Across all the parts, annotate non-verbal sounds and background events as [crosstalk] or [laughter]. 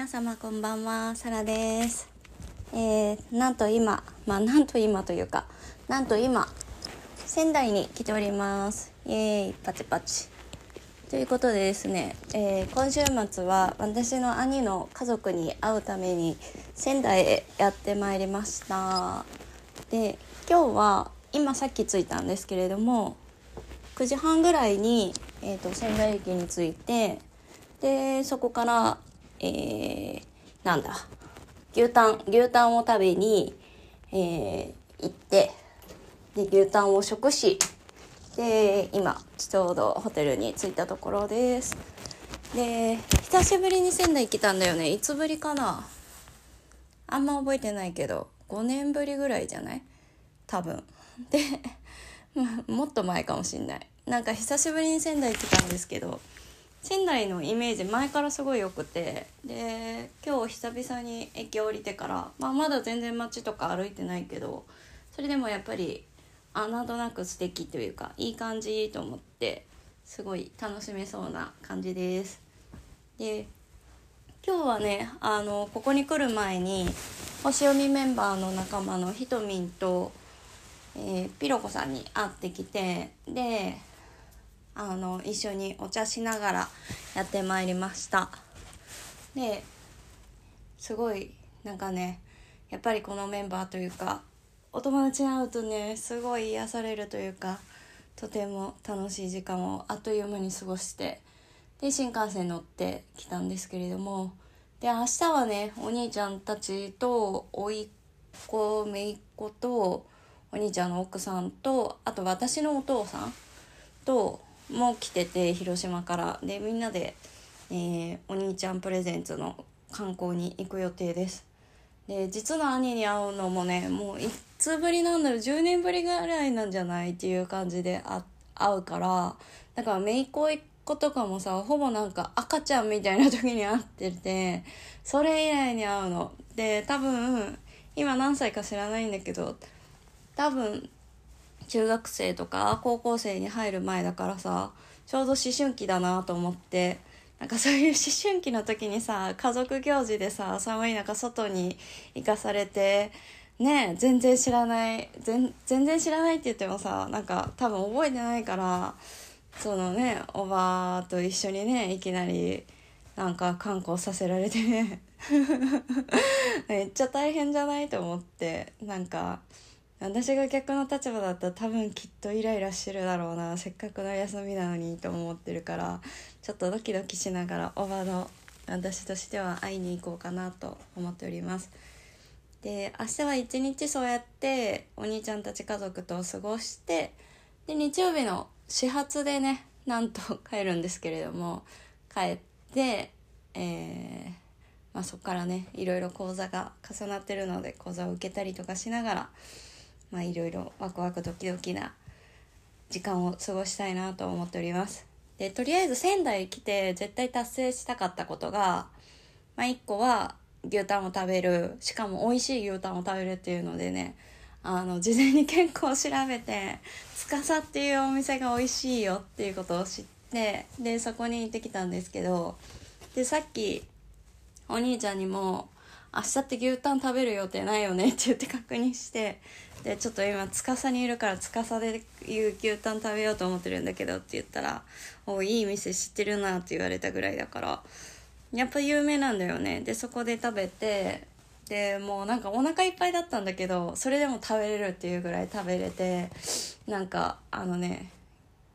皆様こんばんは、サラです。えー、なんと今、まあなんと今というか、なんと今、仙台に来ております。イエーイ、パチパチ。ということでですね、えー今週末は私の兄の家族に会うために仙台へやってまいりました。で、今日は今さっき着いたんですけれども、9時半ぐらいに、えー、と仙台駅に着いてでそこから、えーなんだ？牛タン牛タンを食べに、えー行ってで牛タンを食しで今ちょうどホテルに着いたところです。で久しぶりに仙台来たんだよね。いつぶりかな？あんま覚えてないけど5年ぶりぐらいじゃない？多分。で [laughs] もっと前かもしんない。なんか久しぶりに仙台来たんですけど仙台のイメージ前からすごい良くてで今日久々に駅降りてから、まあ、まだ全然街とか歩いてないけどそれでもやっぱりあなんとなく素敵というかいい感じと思ってすごい楽しめそうな感じです。で今日はねあのここに来る前に星読みメンバーの仲間のひとみんとえーピロコさんに会ってきてであの一緒にお茶しながらやってまいりました。ですごいなんかねやっぱりこのメンバーというかお友達に会うとねすごい癒されるというかとても楽しい時間をあっという間に過ごしてで新幹線乗ってきたんですけれどもで明日はねお兄ちゃんたちと甥っ子姪っ子とお兄ちゃんの奥さんとあと私のお父さんとも来てて広島から。でみんなで、えーお兄ちゃんプレゼンツの観光に行く予定です。で実の兄に会うのもねもういつぶりなんだろう。10年ぶりぐらいなんじゃないっていう感じで会うから。だから姪っ子一子とかもさほぼなんか赤ちゃんみたいな時に会っててそれ以来に会うの。で多分今何歳か知らないんだけど多分中学生とか高校生に入る前だからさちょうど思春期だなと思ってなんかそういう思春期の時にさ家族行事でさ寒い中外に行かされてね全然知らない全然知らないって言ってもさなんか多分覚えてないからそのねおばと一緒にねいきなりなんか観光させられてね。[laughs] めっちゃ大変じゃないと思ってなんか私が逆の立場だったら多分きっとイライラしてるだろうな。せっかくの休みなのにと思ってるから。ちょっとドキドキしながらおばの私としては会いに行こうかなと思っております。で明日は一日そうやってお兄ちゃんたち家族と過ごしてで日曜日の始発でねなんと帰るんですけれども帰ってえーまあ、そこからねいろいろ講座が重なってるので講座を受けたりとかしながらまあいろいろワクワクドキドキな時間を過ごしたいなと思っております。でとりあえず仙台来て絶対達成したかったことがまあ1個は牛タンを食べるしかも美味しい牛タンを食べるっていうのでねあの事前に結構調べて司っていうお店が美味しいよっていうことを知ってでそこに行ってきたんですけどでさっきお兄ちゃんにも「明日って牛タン食べる予定ないよね」って言って確認してでちょっと今司にいるから司でいう牛タン食べようと思ってるんだけどって言ったら「おいい店知ってるな」って言われたぐらいだからやっぱ有名なんだよね。でそこで食べてでもうなんかお腹いっぱいだったんだけどそれでも食べれるっていうぐらい食べれてなんかあのね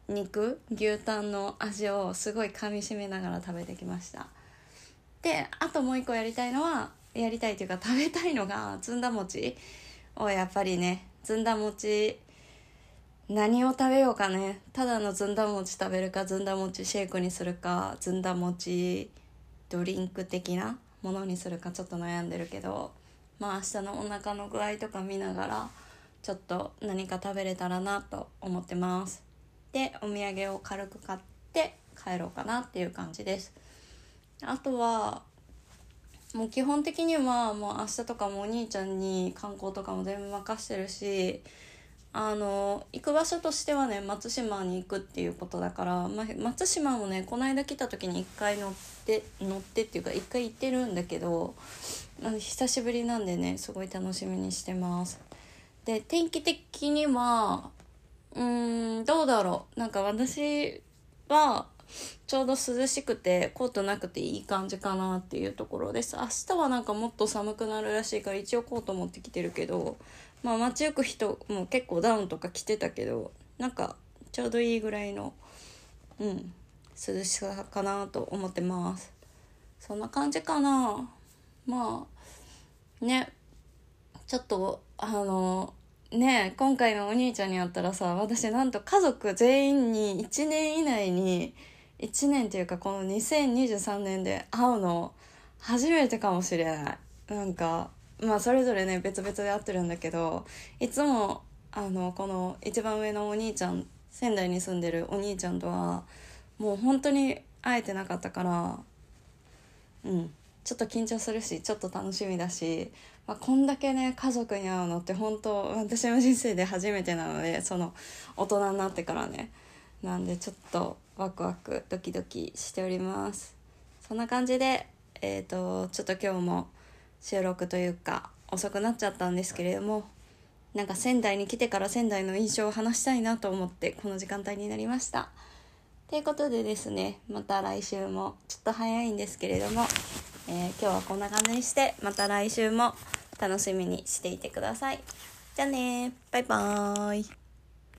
肉牛タンの味をすごい噛みしめながら食べてきました。であともう一個やりたいのはやりたいというか食べたいのがずんだ餅をやっぱりねずんだ餅何を食べようかね。ただのずんだ餅食べるかずんだ餅シェイクにするかずんだ餅ドリンク的なものにするかちょっと悩んでるけどまあ明日のお腹の具合とか見ながらちょっと何か食べれたらなと思ってます。でお土産を軽く買って帰ろうかなっていう感じです。あとはもう基本的にはもう明日とかもお兄ちゃんに観光とかも全部任してるしあの行く場所としてはね松島に行くっていうことだから、ま、松島もねこの間来た時に1回乗って乗ってっていうか1回行ってるんだけど、久しぶりなんでねすごい楽しみにしてます。で天気的にはうーんどうだろう。なんか私はちょうど涼しくてコートなくていい感じかなっていうところです。明日はなんかもっと寒くなるらしいから一応コート持ってきてるけどまあ街行く人も結構ダウンとか着てたけどなんかちょうどいいぐらいのうん涼しさかなと思ってます。そんな感じかな。まあねちょっとあのね今回のお兄ちゃんに会ったらさ私なんと家族全員に1年以内に1年っていうかこの2023年で会うの初めてかもしれない。なんかまあそれぞれね別々で会ってるんだけどいつもあのこの一番上のお兄ちゃん仙台に住んでるお兄ちゃんとはもう本当に会えてなかったからうんちょっと緊張するしちょっと楽しみだし、まあ、こんだけね家族に会うのって本当私の人生で初めてなのでその大人になってからね。なんでちょっとワクワクドキドキしております。そんな感じでえっ、ー、とちょっと今日も収録というか遅くなっちゃったんですけれどもなんか仙台に来てから仙台の印象を話したいなと思ってこの時間帯になりました。ということでですねまた来週もちょっと早いんですけれども、えー、今日はこんな感じにしてまた来週も楽しみにしていてください。じゃあねバイバーイ。